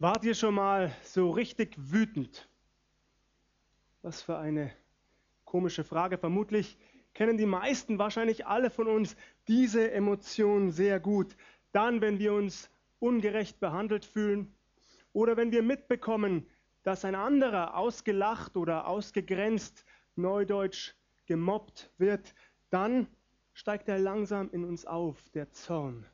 Wart ihr schon mal so richtig wütend? Was für eine komische Frage. Vermutlich kennen die meisten, wahrscheinlich alle von uns, diese Emotion sehr gut. Dann, wenn wir uns ungerecht behandelt fühlen oder wenn wir mitbekommen, dass ein anderer ausgelacht oder ausgegrenzt, neudeutsch gemobbt wird, dann steigt er langsam in uns auf, der Zorn.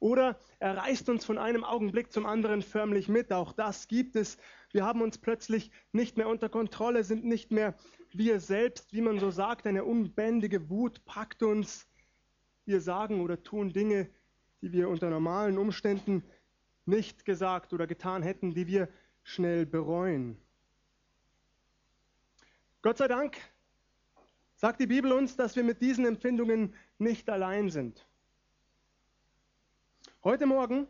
Oder er reißt uns von einem Augenblick zum anderen förmlich mit. Auch das gibt es. Wir haben uns plötzlich nicht mehr unter Kontrolle, sind nicht mehr wir selbst, wie man so sagt. Eine unbändige Wut packt uns. Wir sagen oder tun Dinge, die wir unter normalen Umständen nicht gesagt oder getan hätten, die wir schnell bereuen. Gott sei Dank sagt die Bibel uns, dass wir mit diesen Empfindungen nicht allein sind. Heute Morgen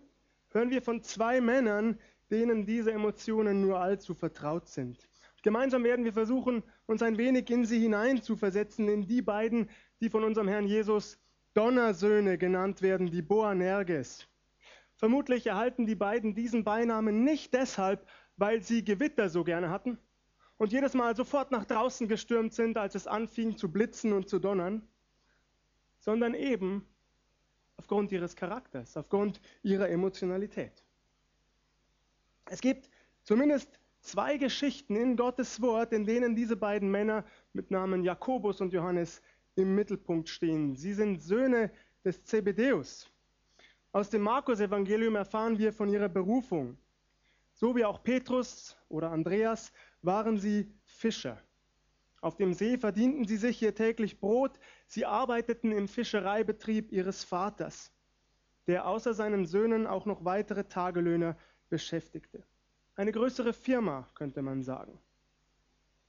hören wir von zwei Männern, denen diese Emotionen nur allzu vertraut sind. Gemeinsam werden wir versuchen, uns ein wenig in sie hineinzuversetzen, in die beiden, die von unserem Herrn Jesus Donnersöhne genannt werden, die Boanerges. Vermutlich erhalten die beiden diesen Beinamen nicht deshalb, weil sie Gewitter so gerne hatten und jedes Mal sofort nach draußen gestürmt sind, als es anfing zu blitzen und zu donnern, sondern eben aufgrund ihres Charakters, aufgrund ihrer Emotionalität. Es gibt zumindest zwei Geschichten in Gottes Wort, in denen diese beiden Männer mit Namen Jakobus und Johannes im Mittelpunkt stehen. Sie sind Söhne des Zebedeus. Aus dem Markus-Evangelium erfahren wir von ihrer Berufung. So wie auch Petrus oder Andreas waren sie Fischer. Auf dem See verdienten sie sich ihr täglich Brot, sie arbeiteten im Fischereibetrieb ihres Vaters, der außer seinen Söhnen auch noch weitere Tagelöhner beschäftigte. Eine größere Firma, könnte man sagen.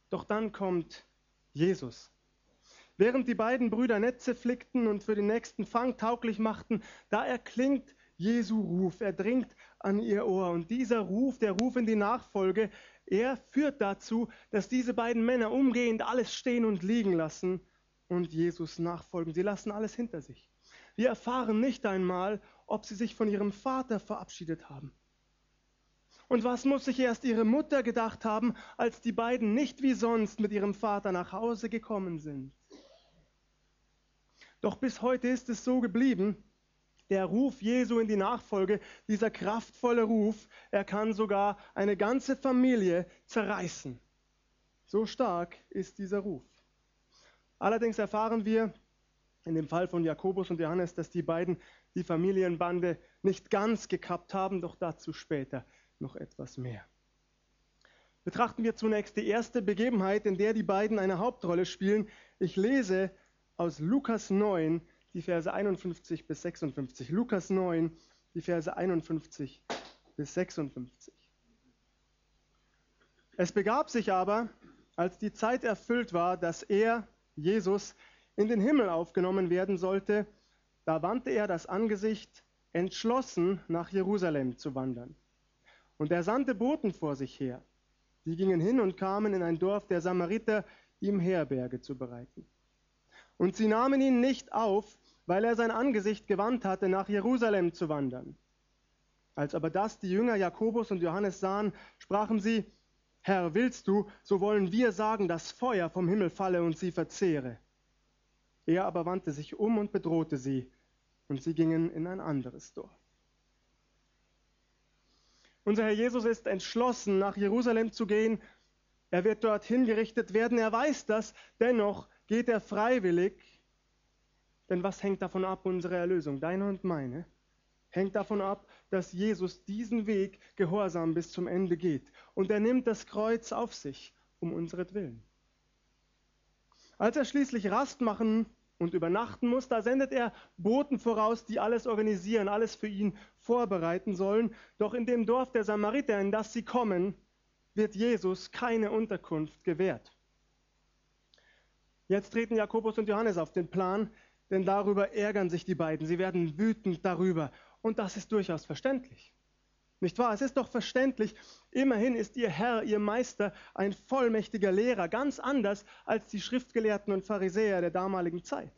Doch dann kommt Jesus. Während die beiden Brüder Netze flickten und für den nächsten Fang tauglich machten, da erklingt Jesu Ruf, er dringt an ihr Ohr. Und dieser Ruf, der Ruf in die Nachfolge, er führt dazu, dass diese beiden Männer umgehend alles stehen und liegen lassen und Jesus nachfolgen. Sie lassen alles hinter sich. Wir erfahren nicht einmal, ob sie sich von ihrem Vater verabschiedet haben. Und was muss sich erst ihre Mutter gedacht haben, als die beiden nicht wie sonst mit ihrem Vater nach Hause gekommen sind? Doch bis heute ist es so geblieben, der Ruf Jesu in die Nachfolge, dieser kraftvolle Ruf, er kann sogar eine ganze Familie zerreißen. So stark ist dieser Ruf. Allerdings erfahren wir in dem Fall von Jakobus und Johannes, dass die beiden die Familienbande nicht ganz gekappt haben, doch dazu später noch etwas mehr. Betrachten wir zunächst die erste Begebenheit, in der die beiden eine Hauptrolle spielen. Ich lese aus Lukas 9, die Verse 51 bis 56. Lukas 9, die Verse 51 bis 56. Es begab sich aber, als die Zeit erfüllt war, dass er, Jesus, in den Himmel aufgenommen werden sollte, da wandte er das Angesicht, entschlossen nach Jerusalem zu wandern. Und er sandte Boten vor sich her. Die gingen hin und kamen in ein Dorf der Samariter, ihm Herberge zu bereiten. Und sie nahmen ihn nicht auf, weil er sein Angesicht gewandt hatte, nach Jerusalem zu wandern. Als aber das die Jünger Jakobus und Johannes sahen, sprachen sie, Herr, willst du, so wollen wir sagen, dass Feuer vom Himmel falle und sie verzehre. Er aber wandte sich um und bedrohte sie, und sie gingen in ein anderes Dorf. Unser Herr Jesus ist entschlossen, nach Jerusalem zu gehen. Er wird dort hingerichtet werden. Er weiß das. Dennoch geht er freiwillig denn was hängt davon ab, unsere Erlösung, deine und meine? Hängt davon ab, dass Jesus diesen Weg gehorsam bis zum Ende geht. Und er nimmt das Kreuz auf sich, um unseretwillen. Als er schließlich Rast machen und übernachten muss, da sendet er Boten voraus, die alles organisieren, alles für ihn vorbereiten sollen. Doch in dem Dorf der Samariter, in das sie kommen, wird Jesus keine Unterkunft gewährt. Jetzt treten Jakobus und Johannes auf den Plan, denn darüber ärgern sich die beiden. Sie werden wütend darüber. Und das ist durchaus verständlich. Nicht wahr? Es ist doch verständlich. Immerhin ist ihr Herr, ihr Meister, ein vollmächtiger Lehrer, ganz anders als die Schriftgelehrten und Pharisäer der damaligen Zeit.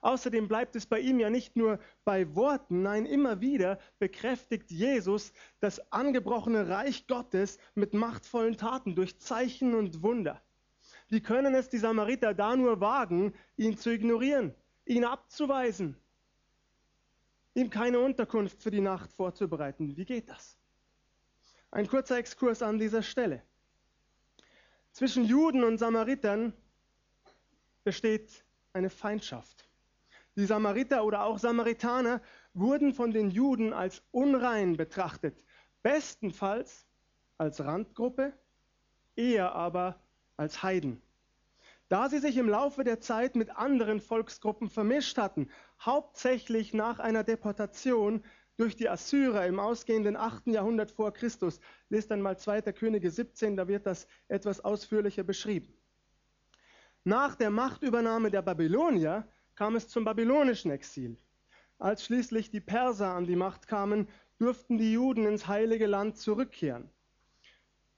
Außerdem bleibt es bei ihm ja nicht nur bei Worten, nein, immer wieder bekräftigt Jesus das angebrochene Reich Gottes mit machtvollen Taten durch Zeichen und Wunder. Wie können es die Samariter da nur wagen, ihn zu ignorieren, ihn abzuweisen, ihm keine Unterkunft für die Nacht vorzubereiten? Wie geht das? Ein kurzer Exkurs an dieser Stelle. Zwischen Juden und Samaritern besteht eine Feindschaft. Die Samariter oder auch Samaritaner wurden von den Juden als unrein betrachtet, bestenfalls als Randgruppe, eher aber als Heiden. Da sie sich im Laufe der Zeit mit anderen Volksgruppen vermischt hatten, hauptsächlich nach einer Deportation durch die Assyrer im ausgehenden 8. Jahrhundert vor Christus, lest einmal 2. Könige 17, da wird das etwas ausführlicher beschrieben. Nach der Machtübernahme der Babylonier kam es zum babylonischen Exil. Als schließlich die Perser an die Macht kamen, durften die Juden ins heilige Land zurückkehren.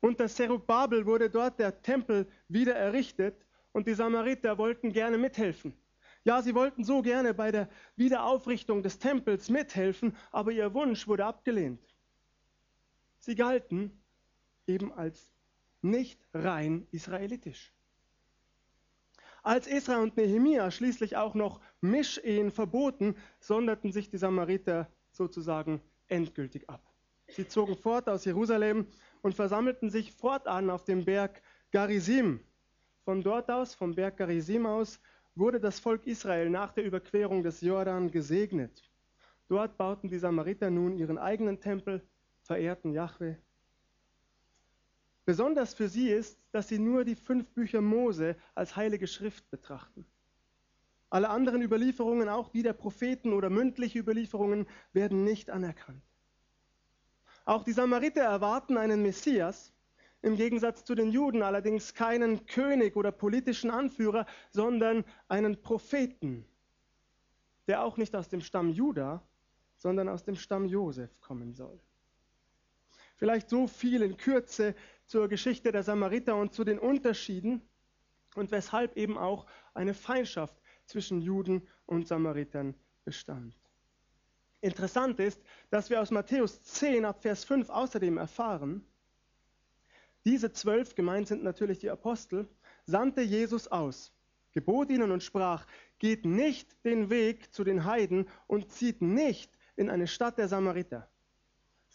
Unter Zerubabel wurde dort der Tempel wieder errichtet und die Samariter wollten gerne mithelfen. Ja, sie wollten so gerne bei der Wiederaufrichtung des Tempels mithelfen, aber ihr Wunsch wurde abgelehnt. Sie galten eben als nicht rein israelitisch. Als Esra und Nehemia schließlich auch noch Mischehen verboten, sonderten sich die Samariter sozusagen endgültig ab. Sie zogen fort aus Jerusalem und versammelten sich fortan auf dem Berg Garizim. Von dort aus, vom Berg Garizim aus, wurde das Volk Israel nach der Überquerung des Jordan gesegnet. Dort bauten die Samariter nun ihren eigenen Tempel, verehrten Jahwe Besonders für sie ist, dass sie nur die fünf Bücher Mose als heilige Schrift betrachten. Alle anderen Überlieferungen, auch die der Propheten oder mündliche Überlieferungen, werden nicht anerkannt. Auch die Samariter erwarten einen Messias, im Gegensatz zu den Juden allerdings keinen König oder politischen Anführer, sondern einen Propheten, der auch nicht aus dem Stamm Juda, sondern aus dem Stamm Josef kommen soll. Vielleicht so viel in Kürze zur Geschichte der Samariter und zu den Unterschieden und weshalb eben auch eine Feindschaft zwischen Juden und Samaritern bestand. Interessant ist, dass wir aus Matthäus 10 ab Vers 5 außerdem erfahren, diese zwölf, gemeint sind natürlich die Apostel, sandte Jesus aus, gebot ihnen und sprach, geht nicht den Weg zu den Heiden und zieht nicht in eine Stadt der Samariter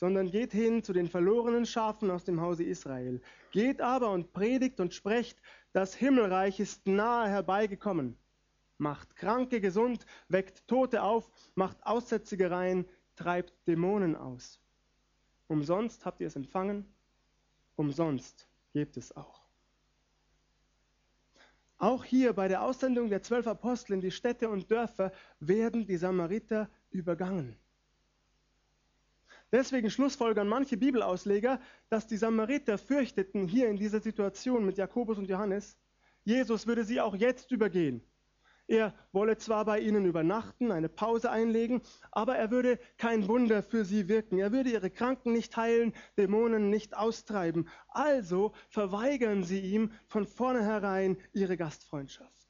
sondern geht hin zu den verlorenen Schafen aus dem Hause Israel. Geht aber und predigt und sprecht, das Himmelreich ist nahe herbeigekommen. Macht Kranke gesund, weckt Tote auf, macht Aussätzige rein, treibt Dämonen aus. Umsonst habt ihr es empfangen, umsonst gebt es auch. Auch hier bei der Aussendung der zwölf Apostel in die Städte und Dörfer werden die Samariter übergangen. Deswegen schlussfolgern manche Bibelausleger, dass die Samariter fürchteten hier in dieser Situation mit Jakobus und Johannes, Jesus würde sie auch jetzt übergehen. Er wolle zwar bei ihnen übernachten, eine Pause einlegen, aber er würde kein Wunder für sie wirken. Er würde ihre Kranken nicht heilen, Dämonen nicht austreiben. Also verweigern sie ihm von vornherein ihre Gastfreundschaft.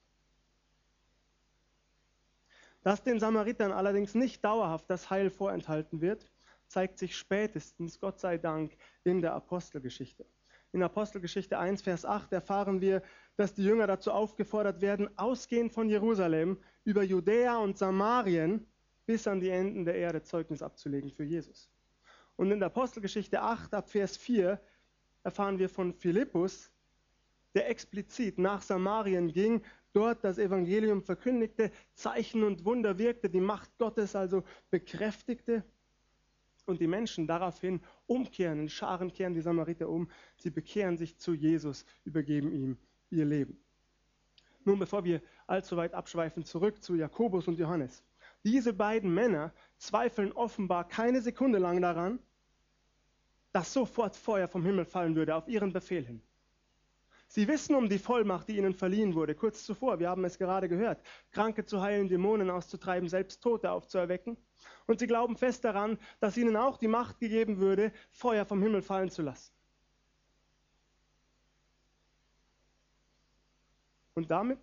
Dass den Samaritern allerdings nicht dauerhaft das Heil vorenthalten wird, zeigt sich spätestens, Gott sei Dank, in der Apostelgeschichte. In Apostelgeschichte 1, Vers 8 erfahren wir, dass die Jünger dazu aufgefordert werden, ausgehend von Jerusalem über Judäa und Samarien bis an die Enden der Erde Zeugnis abzulegen für Jesus. Und in der Apostelgeschichte 8 ab Vers 4 erfahren wir von Philippus, der explizit nach Samarien ging, dort das Evangelium verkündigte, Zeichen und Wunder wirkte, die Macht Gottes also bekräftigte und die Menschen daraufhin umkehren, in Scharen kehren die Samariter um, sie bekehren sich zu Jesus, übergeben ihm ihr Leben. Nun, bevor wir allzu weit abschweifen, zurück zu Jakobus und Johannes. Diese beiden Männer zweifeln offenbar keine Sekunde lang daran, dass sofort Feuer vom Himmel fallen würde auf ihren Befehl hin. Sie wissen um die Vollmacht, die ihnen verliehen wurde, kurz zuvor, wir haben es gerade gehört, Kranke zu heilen, Dämonen auszutreiben, selbst Tote aufzuerwecken. Und sie glauben fest daran, dass ihnen auch die Macht gegeben würde, Feuer vom Himmel fallen zu lassen. Und damit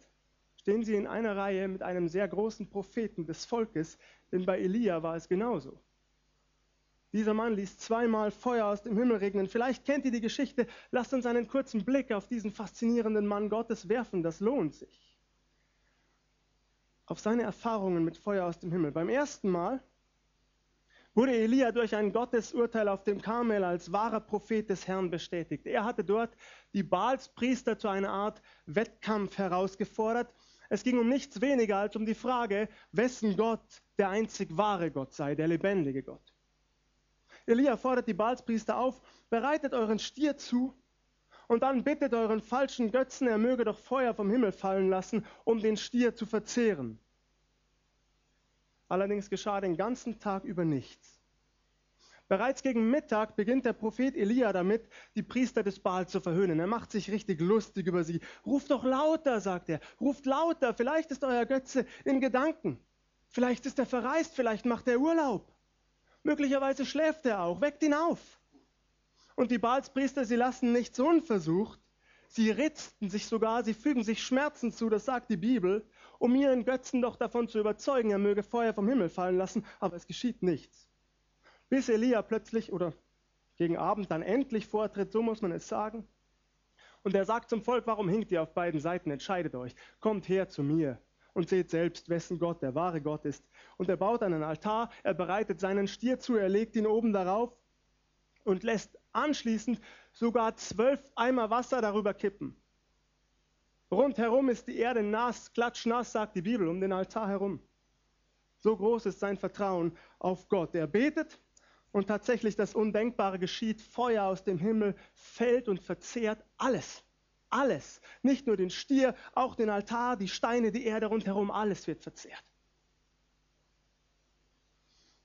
stehen sie in einer Reihe mit einem sehr großen Propheten des Volkes, denn bei Elia war es genauso. Dieser Mann ließ zweimal Feuer aus dem Himmel regnen. Vielleicht kennt ihr die Geschichte. Lasst uns einen kurzen Blick auf diesen faszinierenden Mann Gottes werfen. Das lohnt sich. Auf seine Erfahrungen mit Feuer aus dem Himmel. Beim ersten Mal wurde Elia durch ein Gottesurteil auf dem Karmel als wahrer Prophet des Herrn bestätigt. Er hatte dort die Baalspriester zu einer Art Wettkampf herausgefordert. Es ging um nichts weniger als um die Frage, wessen Gott der einzig wahre Gott sei, der lebendige Gott. Elia fordert die Baalspriester auf, bereitet euren Stier zu und dann bittet euren falschen Götzen, er möge doch Feuer vom Himmel fallen lassen, um den Stier zu verzehren. Allerdings geschah den ganzen Tag über nichts. Bereits gegen Mittag beginnt der Prophet Elia damit, die Priester des Baal zu verhöhnen. Er macht sich richtig lustig über sie. Ruft doch lauter, sagt er. Ruft lauter, vielleicht ist euer Götze in Gedanken. Vielleicht ist er verreist, vielleicht macht er Urlaub. Möglicherweise schläft er auch. Weckt ihn auf. Und die Baalspriester, sie lassen nichts unversucht. Sie ritzten sich sogar, sie fügen sich Schmerzen zu, das sagt die Bibel, um ihren Götzen doch davon zu überzeugen, er möge Feuer vom Himmel fallen lassen, aber es geschieht nichts. Bis Elia plötzlich oder gegen Abend dann endlich vortritt, so muss man es sagen. Und er sagt zum Volk, warum hinkt ihr auf beiden Seiten? Entscheidet euch, kommt her zu mir und seht selbst, wessen Gott der wahre Gott ist. Und er baut einen Altar, er bereitet seinen Stier zu, er legt ihn oben darauf und lässt anschließend sogar zwölf Eimer Wasser darüber kippen. Rundherum ist die Erde nass, klatschnass, sagt die Bibel, um den Altar herum. So groß ist sein Vertrauen auf Gott. Er betet und tatsächlich das Undenkbare geschieht. Feuer aus dem Himmel fällt und verzehrt alles. Alles. Nicht nur den Stier, auch den Altar, die Steine, die Erde rundherum, alles wird verzehrt.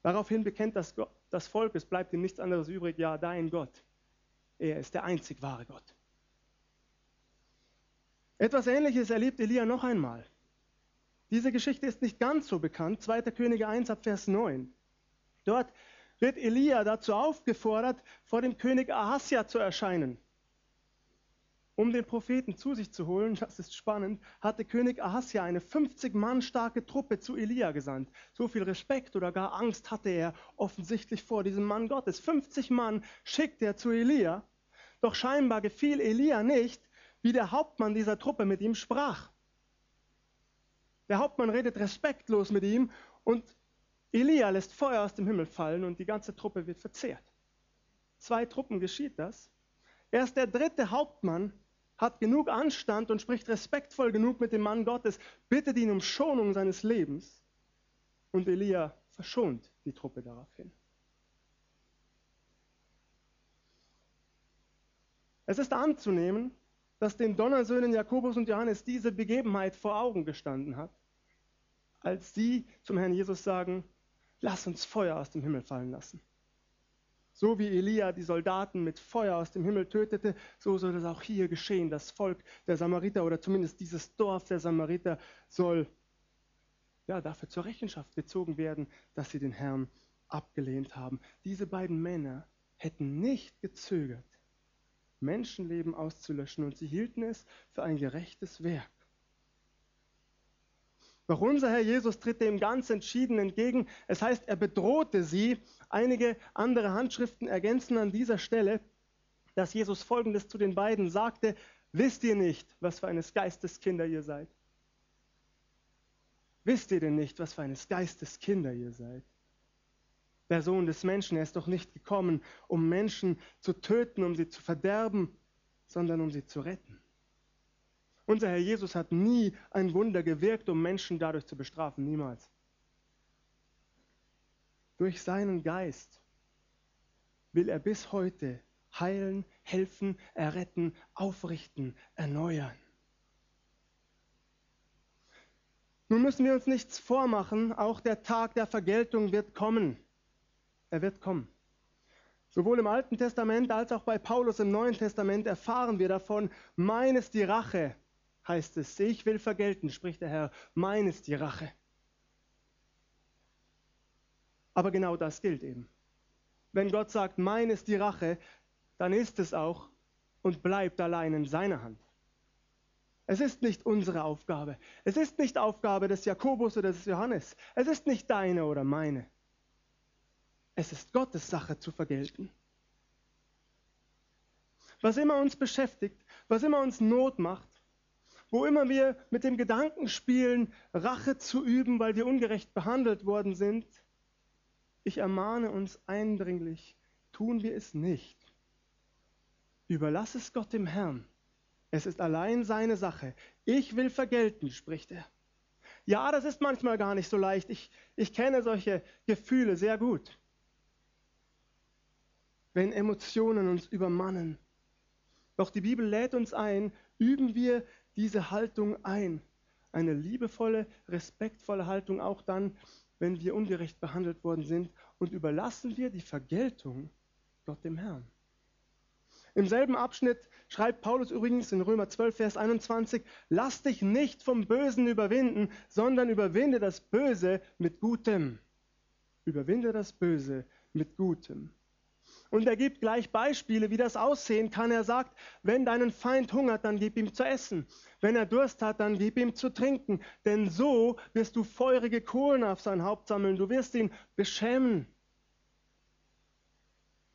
Daraufhin bekennt das, Gott, das Volk, es bleibt ihm nichts anderes übrig, ja, dein Gott. Er ist der einzig wahre Gott. Etwas Ähnliches erlebt Elia noch einmal. Diese Geschichte ist nicht ganz so bekannt. 2. Könige 1 ab Vers 9. Dort wird Elia dazu aufgefordert, vor dem König Ahasja zu erscheinen. Um den Propheten zu sich zu holen, das ist spannend, hatte König Ahasja eine 50 Mann starke Truppe zu Elia gesandt. So viel Respekt oder gar Angst hatte er offensichtlich vor diesem Mann Gottes. 50 Mann schickte er zu Elia, doch scheinbar gefiel Elia nicht, wie der Hauptmann dieser Truppe mit ihm sprach. Der Hauptmann redet respektlos mit ihm und Elia lässt Feuer aus dem Himmel fallen und die ganze Truppe wird verzehrt. Zwei Truppen geschieht das. Erst der dritte Hauptmann hat genug Anstand und spricht respektvoll genug mit dem Mann Gottes, bittet ihn um Schonung seines Lebens. Und Elia verschont die Truppe daraufhin. Es ist anzunehmen, dass den Donnersöhnen Jakobus und Johannes diese Begebenheit vor Augen gestanden hat, als sie zum Herrn Jesus sagen, lass uns Feuer aus dem Himmel fallen lassen. So wie Elia die Soldaten mit Feuer aus dem Himmel tötete, so soll es auch hier geschehen. Das Volk der Samariter oder zumindest dieses Dorf der Samariter soll ja, dafür zur Rechenschaft gezogen werden, dass sie den Herrn abgelehnt haben. Diese beiden Männer hätten nicht gezögert, Menschenleben auszulöschen und sie hielten es für ein gerechtes Werk. Doch unser Herr Jesus tritt dem ganz entschieden entgegen. Es heißt, er bedrohte sie. Einige andere Handschriften ergänzen an dieser Stelle, dass Jesus Folgendes zu den beiden sagte, wisst ihr nicht, was für eines Geistes Kinder ihr seid? Wisst ihr denn nicht, was für eines Geistes Kinder ihr seid? Der Sohn des Menschen, er ist doch nicht gekommen, um Menschen zu töten, um sie zu verderben, sondern um sie zu retten. Unser Herr Jesus hat nie ein Wunder gewirkt, um Menschen dadurch zu bestrafen, niemals. Durch seinen Geist will er bis heute heilen, helfen, erretten, aufrichten, erneuern. Nun müssen wir uns nichts vormachen, auch der Tag der Vergeltung wird kommen. Er wird kommen. Sowohl im Alten Testament als auch bei Paulus im Neuen Testament erfahren wir davon, mein ist die Rache, heißt es, ich will vergelten, spricht der Herr, mein ist die Rache. Aber genau das gilt eben. Wenn Gott sagt, mein ist die Rache, dann ist es auch und bleibt allein in seiner Hand. Es ist nicht unsere Aufgabe. Es ist nicht Aufgabe des Jakobus oder des Johannes. Es ist nicht deine oder meine. Es ist Gottes Sache zu vergelten. Was immer uns beschäftigt, was immer uns Not macht, wo immer wir mit dem Gedanken spielen, Rache zu üben, weil wir ungerecht behandelt worden sind, ich ermahne uns eindringlich, tun wir es nicht. Überlass es Gott dem Herrn. Es ist allein seine Sache. Ich will vergelten, spricht er. Ja, das ist manchmal gar nicht so leicht. Ich, ich kenne solche Gefühle sehr gut. Wenn Emotionen uns übermannen. Doch die Bibel lädt uns ein, üben wir diese Haltung ein. Eine liebevolle, respektvolle Haltung auch dann, wenn wir ungerecht behandelt worden sind. Und überlassen wir die Vergeltung Gott dem Herrn. Im selben Abschnitt schreibt Paulus übrigens in Römer 12, Vers 21, lass dich nicht vom Bösen überwinden, sondern überwinde das Böse mit Gutem. Überwinde das Böse mit Gutem. Und er gibt gleich Beispiele, wie das aussehen kann. Er sagt, wenn deinen Feind hungert, dann gib ihm zu essen. Wenn er Durst hat, dann gib ihm zu trinken. Denn so wirst du feurige Kohlen auf sein Haupt sammeln. Du wirst ihn beschämen.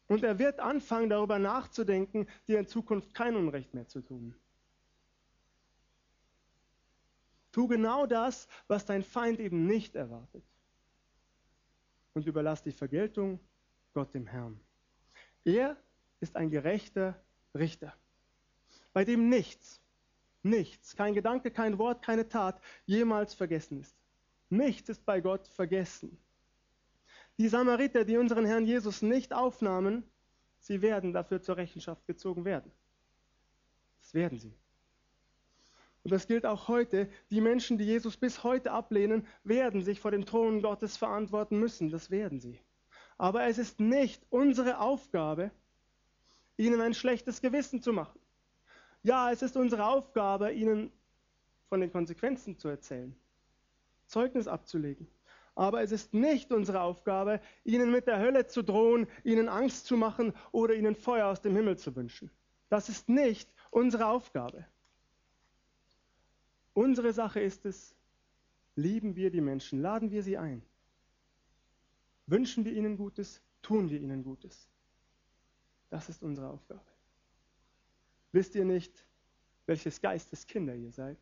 Und er wird anfangen, darüber nachzudenken, dir in Zukunft kein Unrecht mehr zu tun. Tu genau das, was dein Feind eben nicht erwartet. Und überlass die Vergeltung Gott dem Herrn. Er ist ein gerechter Richter, bei dem nichts, nichts, kein Gedanke, kein Wort, keine Tat jemals vergessen ist. Nichts ist bei Gott vergessen. Die Samariter, die unseren Herrn Jesus nicht aufnahmen, sie werden dafür zur Rechenschaft gezogen werden. Das werden sie. Und das gilt auch heute. Die Menschen, die Jesus bis heute ablehnen, werden sich vor dem Thron Gottes verantworten müssen. Das werden sie. Aber es ist nicht unsere Aufgabe, ihnen ein schlechtes Gewissen zu machen. Ja, es ist unsere Aufgabe, ihnen von den Konsequenzen zu erzählen, Zeugnis abzulegen. Aber es ist nicht unsere Aufgabe, ihnen mit der Hölle zu drohen, ihnen Angst zu machen oder ihnen Feuer aus dem Himmel zu wünschen. Das ist nicht unsere Aufgabe. Unsere Sache ist es, lieben wir die Menschen, laden wir sie ein. Wünschen wir ihnen Gutes, tun wir ihnen Gutes. Das ist unsere Aufgabe. Wisst ihr nicht, welches Geistes Kinder ihr seid?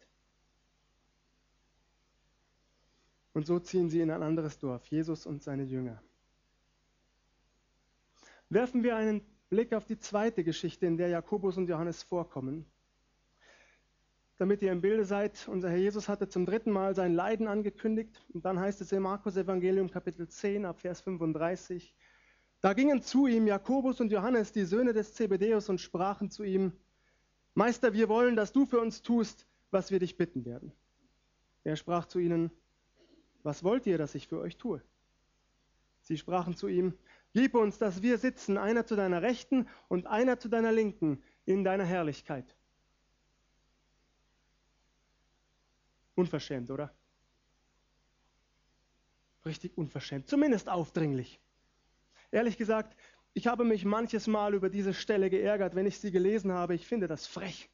Und so ziehen sie in ein anderes Dorf, Jesus und seine Jünger. Werfen wir einen Blick auf die zweite Geschichte, in der Jakobus und Johannes vorkommen. Damit ihr im Bilde seid, unser Herr Jesus hatte zum dritten Mal sein Leiden angekündigt. Und dann heißt es im Markus Evangelium Kapitel 10 ab Vers 35. Da gingen zu ihm Jakobus und Johannes, die Söhne des Zebedeus, und sprachen zu ihm, Meister, wir wollen, dass du für uns tust, was wir dich bitten werden. Er sprach zu ihnen, was wollt ihr, dass ich für euch tue? Sie sprachen zu ihm, Gib uns, dass wir sitzen, einer zu deiner Rechten und einer zu deiner Linken, in deiner Herrlichkeit. Unverschämt, oder? Richtig unverschämt, zumindest aufdringlich. Ehrlich gesagt, ich habe mich manches Mal über diese Stelle geärgert, wenn ich sie gelesen habe. Ich finde das frech.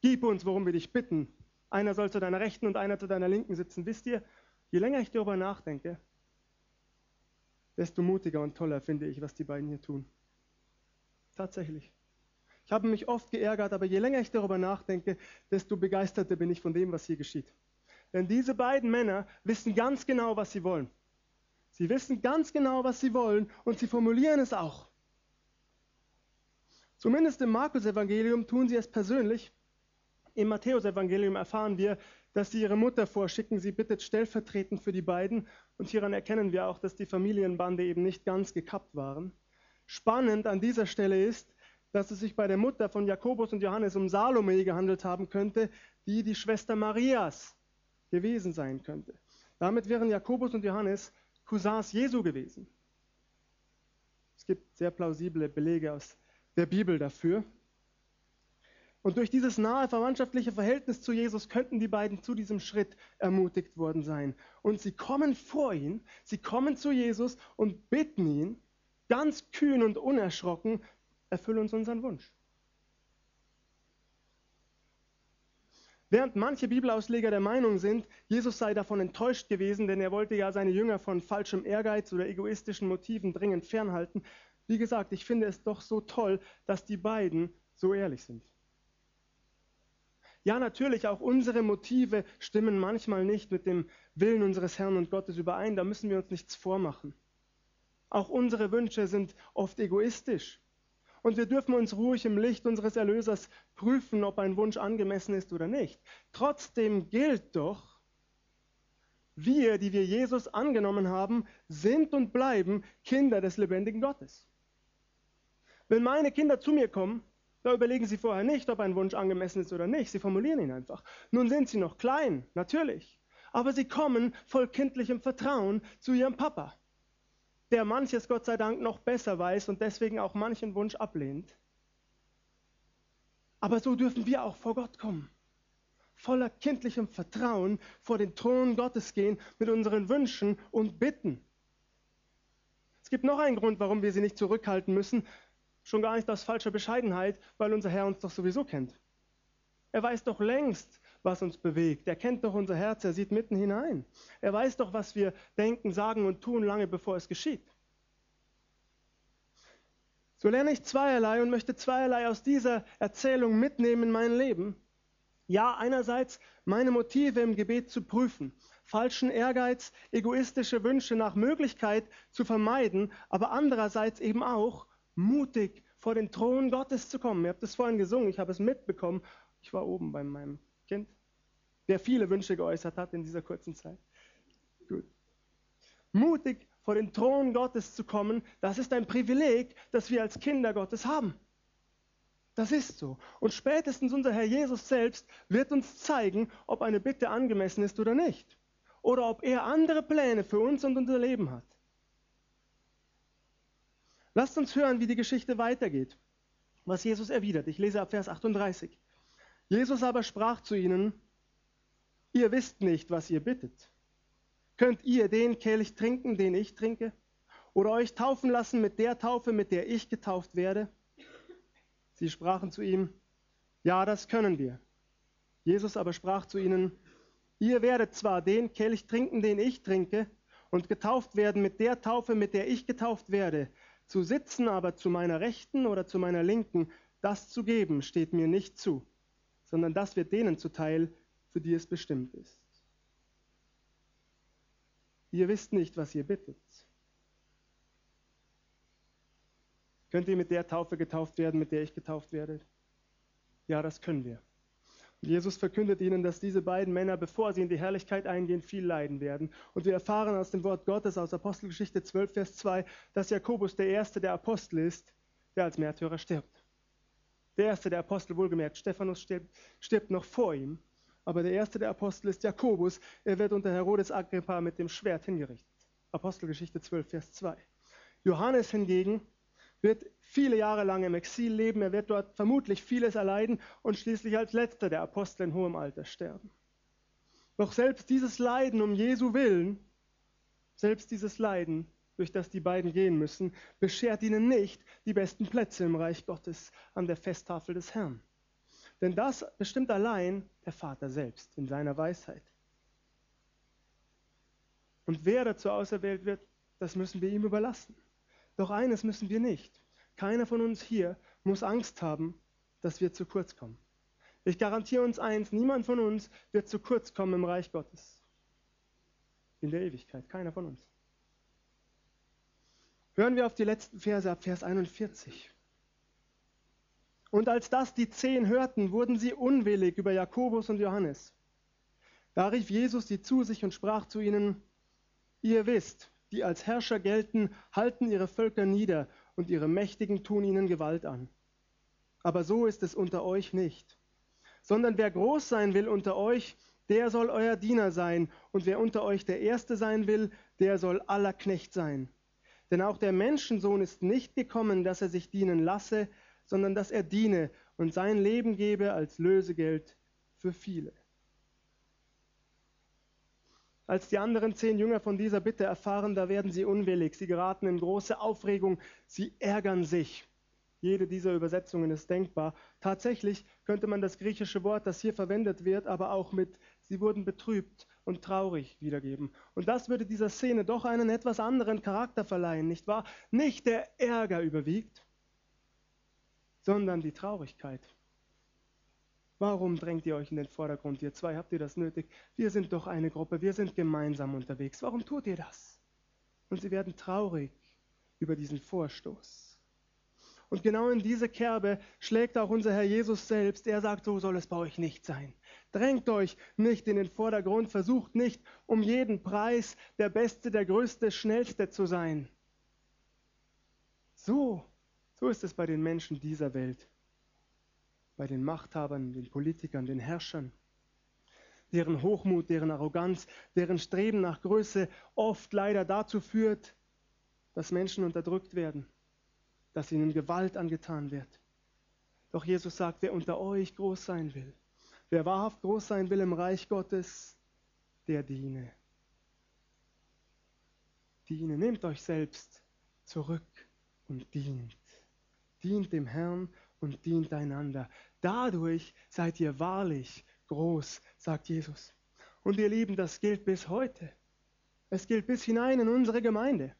Gib uns, worum wir dich bitten, einer soll zu deiner Rechten und einer zu deiner Linken sitzen. Wisst ihr, je länger ich darüber nachdenke, desto mutiger und toller finde ich, was die beiden hier tun. Tatsächlich. Ich habe mich oft geärgert, aber je länger ich darüber nachdenke, desto begeisterter bin ich von dem, was hier geschieht. Denn diese beiden Männer wissen ganz genau, was sie wollen. Sie wissen ganz genau, was sie wollen und sie formulieren es auch. Zumindest im Markus-Evangelium tun sie es persönlich im Matthäusevangelium erfahren wir, dass sie ihre Mutter vorschicken. Sie bittet stellvertretend für die beiden. Und hieran erkennen wir auch, dass die Familienbande eben nicht ganz gekappt waren. Spannend an dieser Stelle ist, dass es sich bei der Mutter von Jakobus und Johannes um Salome gehandelt haben könnte, die die Schwester Marias gewesen sein könnte. Damit wären Jakobus und Johannes Cousins Jesu gewesen. Es gibt sehr plausible Belege aus der Bibel dafür. Und durch dieses nahe verwandtschaftliche Verhältnis zu Jesus könnten die beiden zu diesem Schritt ermutigt worden sein. Und sie kommen vor ihn, sie kommen zu Jesus und bitten ihn, ganz kühn und unerschrocken, erfülle uns unseren Wunsch. Während manche Bibelausleger der Meinung sind, Jesus sei davon enttäuscht gewesen, denn er wollte ja seine Jünger von falschem Ehrgeiz oder egoistischen Motiven dringend fernhalten. Wie gesagt, ich finde es doch so toll, dass die beiden so ehrlich sind. Ja, natürlich, auch unsere Motive stimmen manchmal nicht mit dem Willen unseres Herrn und Gottes überein, da müssen wir uns nichts vormachen. Auch unsere Wünsche sind oft egoistisch. Und wir dürfen uns ruhig im Licht unseres Erlösers prüfen, ob ein Wunsch angemessen ist oder nicht. Trotzdem gilt doch, wir, die wir Jesus angenommen haben, sind und bleiben Kinder des lebendigen Gottes. Wenn meine Kinder zu mir kommen da überlegen Sie vorher nicht, ob ein Wunsch angemessen ist oder nicht. Sie formulieren ihn einfach. Nun sind Sie noch klein, natürlich. Aber Sie kommen voll kindlichem Vertrauen zu Ihrem Papa, der manches Gott sei Dank noch besser weiß und deswegen auch manchen Wunsch ablehnt. Aber so dürfen wir auch vor Gott kommen. Voller kindlichem Vertrauen vor den Thron Gottes gehen mit unseren Wünschen und Bitten. Es gibt noch einen Grund, warum wir sie nicht zurückhalten müssen. Schon gar nicht aus falscher Bescheidenheit, weil unser Herr uns doch sowieso kennt. Er weiß doch längst, was uns bewegt. Er kennt doch unser Herz, er sieht mitten hinein. Er weiß doch, was wir denken, sagen und tun, lange bevor es geschieht. So lerne ich zweierlei und möchte zweierlei aus dieser Erzählung mitnehmen in mein Leben. Ja, einerseits meine Motive im Gebet zu prüfen, falschen Ehrgeiz, egoistische Wünsche nach Möglichkeit zu vermeiden, aber andererseits eben auch mutig vor den Thron Gottes zu kommen. Ihr habt es vorhin gesungen, ich habe es mitbekommen. Ich war oben bei meinem Kind, der viele Wünsche geäußert hat in dieser kurzen Zeit. Gut. Mutig vor den Thron Gottes zu kommen, das ist ein Privileg, das wir als Kinder Gottes haben. Das ist so. Und spätestens unser Herr Jesus selbst wird uns zeigen, ob eine Bitte angemessen ist oder nicht. Oder ob er andere Pläne für uns und unser Leben hat. Lasst uns hören, wie die Geschichte weitergeht, was Jesus erwidert. Ich lese ab Vers 38. Jesus aber sprach zu ihnen, ihr wisst nicht, was ihr bittet. Könnt ihr den Kelch trinken, den ich trinke? Oder euch taufen lassen mit der Taufe, mit der ich getauft werde? Sie sprachen zu ihm, ja, das können wir. Jesus aber sprach zu ihnen, ihr werdet zwar den Kelch trinken, den ich trinke, und getauft werden mit der Taufe, mit der ich getauft werde, zu sitzen aber zu meiner Rechten oder zu meiner Linken, das zu geben, steht mir nicht zu, sondern das wird denen zuteil, für die es bestimmt ist. Ihr wisst nicht, was ihr bittet. Könnt ihr mit der Taufe getauft werden, mit der ich getauft werde? Ja, das können wir. Jesus verkündet ihnen, dass diese beiden Männer, bevor sie in die Herrlichkeit eingehen, viel leiden werden. Und wir erfahren aus dem Wort Gottes, aus Apostelgeschichte 12, Vers 2, dass Jakobus der erste der Apostel ist, der als Märtyrer stirbt. Der erste der Apostel, wohlgemerkt, Stephanus stirbt, stirbt noch vor ihm. Aber der erste der Apostel ist Jakobus. Er wird unter Herodes Agrippa mit dem Schwert hingerichtet. Apostelgeschichte 12, Vers 2. Johannes hingegen wird viele Jahre lang im Exil leben, er wird dort vermutlich vieles erleiden und schließlich als letzter der Apostel in hohem Alter sterben. Doch selbst dieses Leiden um Jesu willen, selbst dieses Leiden, durch das die beiden gehen müssen, beschert ihnen nicht die besten Plätze im Reich Gottes an der Festtafel des Herrn. Denn das bestimmt allein der Vater selbst in seiner Weisheit. Und wer dazu auserwählt wird, das müssen wir ihm überlassen. Doch eines müssen wir nicht. Keiner von uns hier muss Angst haben, dass wir zu kurz kommen. Ich garantiere uns eins, niemand von uns wird zu kurz kommen im Reich Gottes. In der Ewigkeit, keiner von uns. Hören wir auf die letzten Verse ab Vers 41. Und als das die zehn hörten, wurden sie unwillig über Jakobus und Johannes. Da rief Jesus sie zu sich und sprach zu ihnen, ihr wisst, die als Herrscher gelten, halten ihre Völker nieder und ihre Mächtigen tun ihnen Gewalt an. Aber so ist es unter euch nicht. Sondern wer groß sein will unter euch, der soll euer Diener sein, und wer unter euch der Erste sein will, der soll aller Knecht sein. Denn auch der Menschensohn ist nicht gekommen, dass er sich dienen lasse, sondern dass er diene und sein Leben gebe als Lösegeld für viele. Als die anderen zehn Jünger von dieser Bitte erfahren, da werden sie unwillig, sie geraten in große Aufregung, sie ärgern sich. Jede dieser Übersetzungen ist denkbar. Tatsächlich könnte man das griechische Wort, das hier verwendet wird, aber auch mit sie wurden betrübt und traurig wiedergeben. Und das würde dieser Szene doch einen etwas anderen Charakter verleihen, nicht wahr? Nicht der Ärger überwiegt, sondern die Traurigkeit. Warum drängt ihr euch in den Vordergrund? Ihr zwei habt ihr das nötig? Wir sind doch eine Gruppe, wir sind gemeinsam unterwegs. Warum tut ihr das? Und sie werden traurig über diesen Vorstoß. Und genau in diese Kerbe schlägt auch unser Herr Jesus selbst. Er sagt, so soll es bei euch nicht sein. Drängt euch nicht in den Vordergrund, versucht nicht um jeden Preis der Beste, der Größte, Schnellste zu sein. So, so ist es bei den Menschen dieser Welt, bei den Machthabern, den Politikern, den Herrschern, deren Hochmut, deren Arroganz, deren Streben nach Größe oft leider dazu führt, dass Menschen unterdrückt werden, dass ihnen Gewalt angetan wird. Doch Jesus sagt, wer unter euch groß sein will, wer wahrhaft groß sein will im Reich Gottes, der diene. Diene, nehmt euch selbst zurück und dient. Dient dem Herrn und dient einander. Dadurch seid ihr wahrlich groß, sagt Jesus. Und ihr Lieben, das gilt bis heute. Es gilt bis hinein in unsere Gemeinde.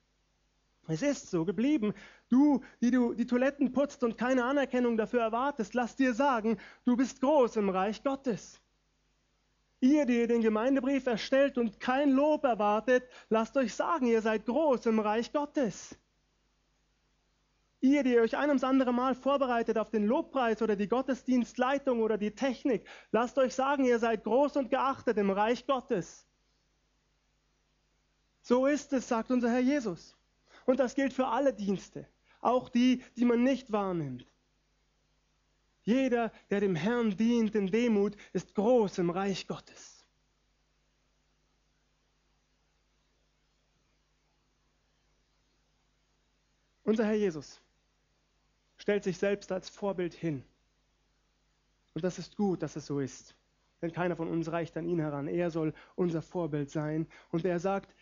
Es ist so geblieben. Du, die du die Toiletten putzt und keine Anerkennung dafür erwartest, lass dir sagen, du bist groß im Reich Gottes. Ihr, die ihr den Gemeindebrief erstellt und kein Lob erwartet, lasst euch sagen, ihr seid groß im Reich Gottes. Ihr, die euch ein ums andere Mal vorbereitet auf den Lobpreis oder die Gottesdienstleitung oder die Technik, lasst euch sagen, ihr seid groß und geachtet im Reich Gottes. So ist es, sagt unser Herr Jesus. Und das gilt für alle Dienste, auch die, die man nicht wahrnimmt. Jeder, der dem Herrn dient in Demut, ist groß im Reich Gottes. Unser Herr Jesus stellt sich selbst als Vorbild hin. Und das ist gut, dass es so ist. Denn keiner von uns reicht an ihn heran. Er soll unser Vorbild sein. Und er sagt,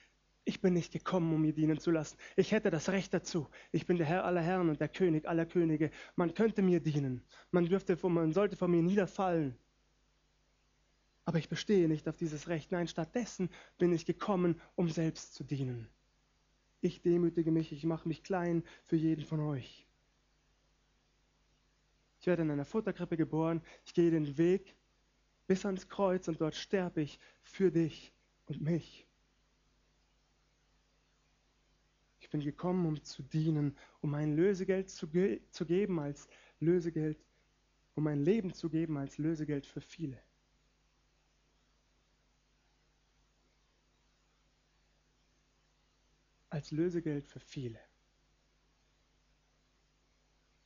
ich bin nicht gekommen, um mir dienen zu lassen. Ich hätte das Recht dazu. Ich bin der Herr aller Herren und der König aller Könige. Man könnte mir dienen. Man, dürfte, man sollte von mir niederfallen. Aber ich bestehe nicht auf dieses Recht. Nein, stattdessen bin ich gekommen, um selbst zu dienen. Ich demütige mich, ich mache mich klein für jeden von euch. Ich werde in einer Futterkrippe geboren. Ich gehe den Weg bis ans Kreuz und dort sterbe ich für dich und mich. Ich bin gekommen, um zu dienen, um mein Lösegeld zu, ge zu geben als Lösegeld, um mein Leben zu geben als Lösegeld für viele. Als Lösegeld für viele.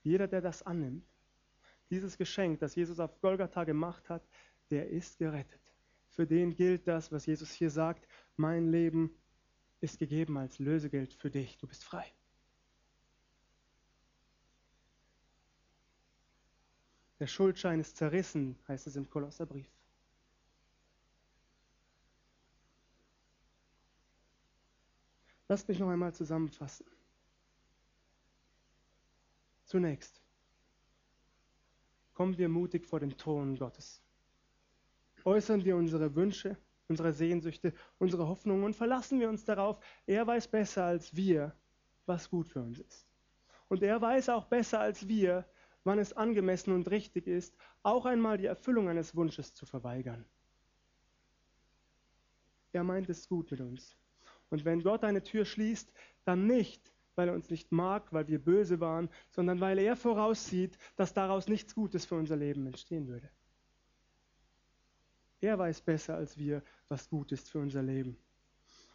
Jeder, der das annimmt, dieses Geschenk, das Jesus auf Golgatha gemacht hat, der ist gerettet. Für den gilt das, was Jesus hier sagt, mein Leben ist gegeben als Lösegeld für dich. Du bist frei. Der Schuldschein ist zerrissen, heißt es im Kolosserbrief. Lasst mich noch einmal zusammenfassen. Zunächst kommen wir mutig vor den Thron Gottes. Äußern wir unsere Wünsche, unsere Sehnsüchte, unsere Hoffnungen und verlassen wir uns darauf, er weiß besser als wir, was gut für uns ist. Und er weiß auch besser als wir, wann es angemessen und richtig ist, auch einmal die Erfüllung eines Wunsches zu verweigern. Er meint es gut mit uns. Und wenn Gott eine Tür schließt, dann nicht, weil er uns nicht mag, weil wir böse waren, sondern weil er voraussieht, dass daraus nichts Gutes für unser Leben entstehen würde. Er weiß besser als wir, was gut ist für unser Leben.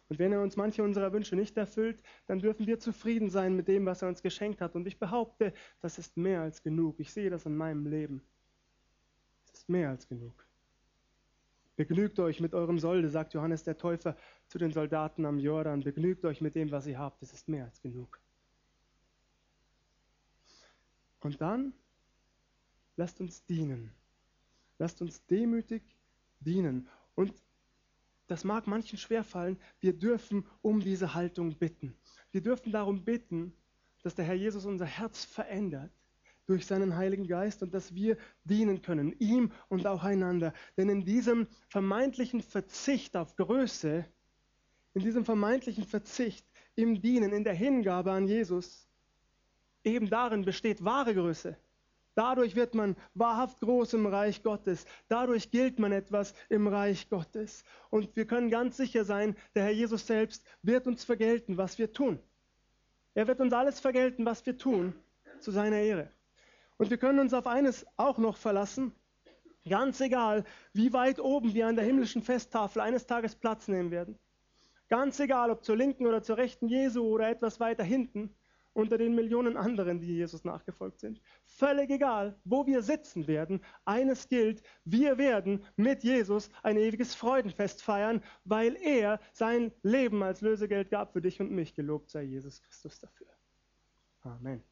Und wenn er uns manche unserer Wünsche nicht erfüllt, dann dürfen wir zufrieden sein mit dem, was er uns geschenkt hat. Und ich behaupte, das ist mehr als genug. Ich sehe das in meinem Leben. Es ist mehr als genug. Begnügt euch mit eurem Solde, sagt Johannes der Täufer zu den Soldaten am Jordan. Begnügt euch mit dem, was ihr habt. Es ist mehr als genug. Und dann lasst uns dienen. Lasst uns demütig dienen. Und das mag manchen schwerfallen, wir dürfen um diese Haltung bitten. Wir dürfen darum bitten, dass der Herr Jesus unser Herz verändert, durch seinen Heiligen Geist und dass wir dienen können, ihm und auch einander. Denn in diesem vermeintlichen Verzicht auf Größe, in diesem vermeintlichen Verzicht im Dienen, in der Hingabe an Jesus, eben darin besteht wahre Größe. Dadurch wird man wahrhaft groß im Reich Gottes. Dadurch gilt man etwas im Reich Gottes. Und wir können ganz sicher sein, der Herr Jesus selbst wird uns vergelten, was wir tun. Er wird uns alles vergelten, was wir tun, zu seiner Ehre. Und wir können uns auf eines auch noch verlassen. Ganz egal, wie weit oben wir an der himmlischen Festtafel eines Tages Platz nehmen werden. Ganz egal, ob zur linken oder zur rechten Jesu oder etwas weiter hinten unter den Millionen anderen, die Jesus nachgefolgt sind. Völlig egal, wo wir sitzen werden, eines gilt, wir werden mit Jesus ein ewiges Freudenfest feiern, weil er sein Leben als Lösegeld gab für dich und mich. Gelobt sei Jesus Christus dafür. Amen.